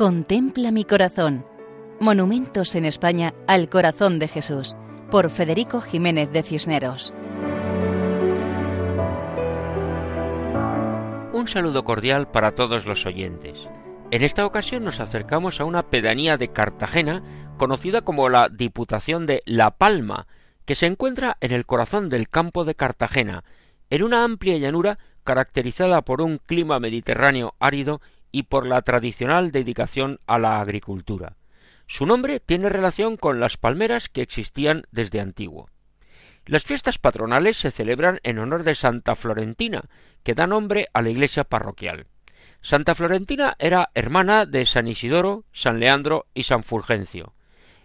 Contempla mi corazón. Monumentos en España al corazón de Jesús, por Federico Jiménez de Cisneros. Un saludo cordial para todos los oyentes. En esta ocasión nos acercamos a una pedanía de Cartagena conocida como la Diputación de La Palma, que se encuentra en el corazón del campo de Cartagena, en una amplia llanura caracterizada por un clima mediterráneo árido y por la tradicional dedicación a la agricultura. Su nombre tiene relación con las palmeras que existían desde antiguo. Las fiestas patronales se celebran en honor de Santa Florentina, que da nombre a la iglesia parroquial. Santa Florentina era hermana de San Isidoro, San Leandro y San Fulgencio.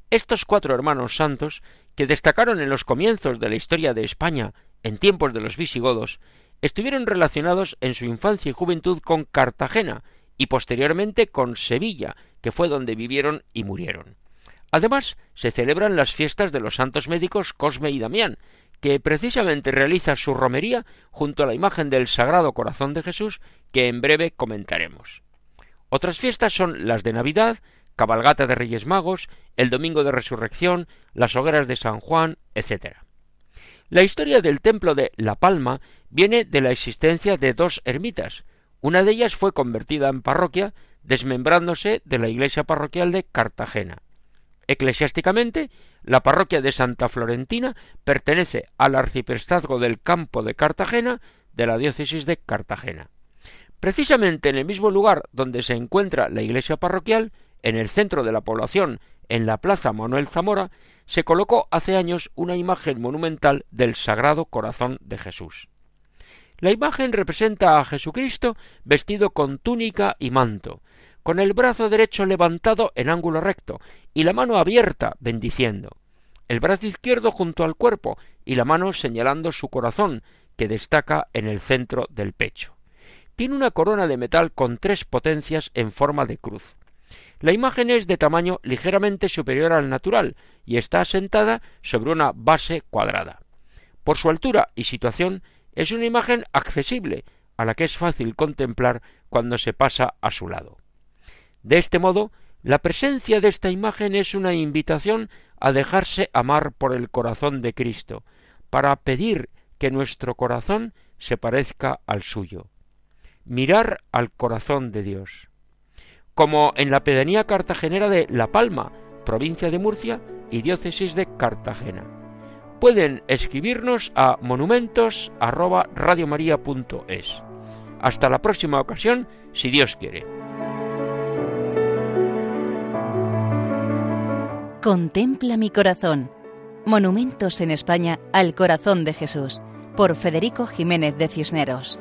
Estos cuatro hermanos santos, que destacaron en los comienzos de la historia de España en tiempos de los visigodos, estuvieron relacionados en su infancia y juventud con Cartagena, y posteriormente con Sevilla, que fue donde vivieron y murieron. Además, se celebran las fiestas de los santos médicos Cosme y Damián, que precisamente realiza su romería junto a la imagen del Sagrado Corazón de Jesús, que en breve comentaremos. Otras fiestas son las de Navidad, cabalgata de Reyes Magos, el Domingo de Resurrección, las hogueras de San Juan, etc. La historia del templo de La Palma viene de la existencia de dos ermitas, una de ellas fue convertida en parroquia, desmembrándose de la iglesia parroquial de Cartagena. Eclesiásticamente, la parroquia de Santa Florentina pertenece al arciprestazgo del campo de Cartagena de la diócesis de Cartagena. Precisamente en el mismo lugar donde se encuentra la iglesia parroquial, en el centro de la población, en la plaza Manuel Zamora, se colocó hace años una imagen monumental del Sagrado Corazón de Jesús. La imagen representa a Jesucristo vestido con túnica y manto, con el brazo derecho levantado en ángulo recto y la mano abierta bendiciendo, el brazo izquierdo junto al cuerpo y la mano señalando su corazón, que destaca en el centro del pecho. Tiene una corona de metal con tres potencias en forma de cruz. La imagen es de tamaño ligeramente superior al natural y está asentada sobre una base cuadrada. Por su altura y situación es una imagen accesible, a la que es fácil contemplar cuando se pasa a su lado. De este modo, la presencia de esta imagen es una invitación a dejarse amar por el corazón de Cristo, para pedir que nuestro corazón se parezca al suyo. Mirar al corazón de Dios. Como en la pedanía cartagenera de La Palma, provincia de Murcia y diócesis de Cartagena pueden escribirnos a monumentos@radiomaria.es. Hasta la próxima ocasión, si Dios quiere. Contempla mi corazón. Monumentos en España al corazón de Jesús, por Federico Jiménez de Cisneros.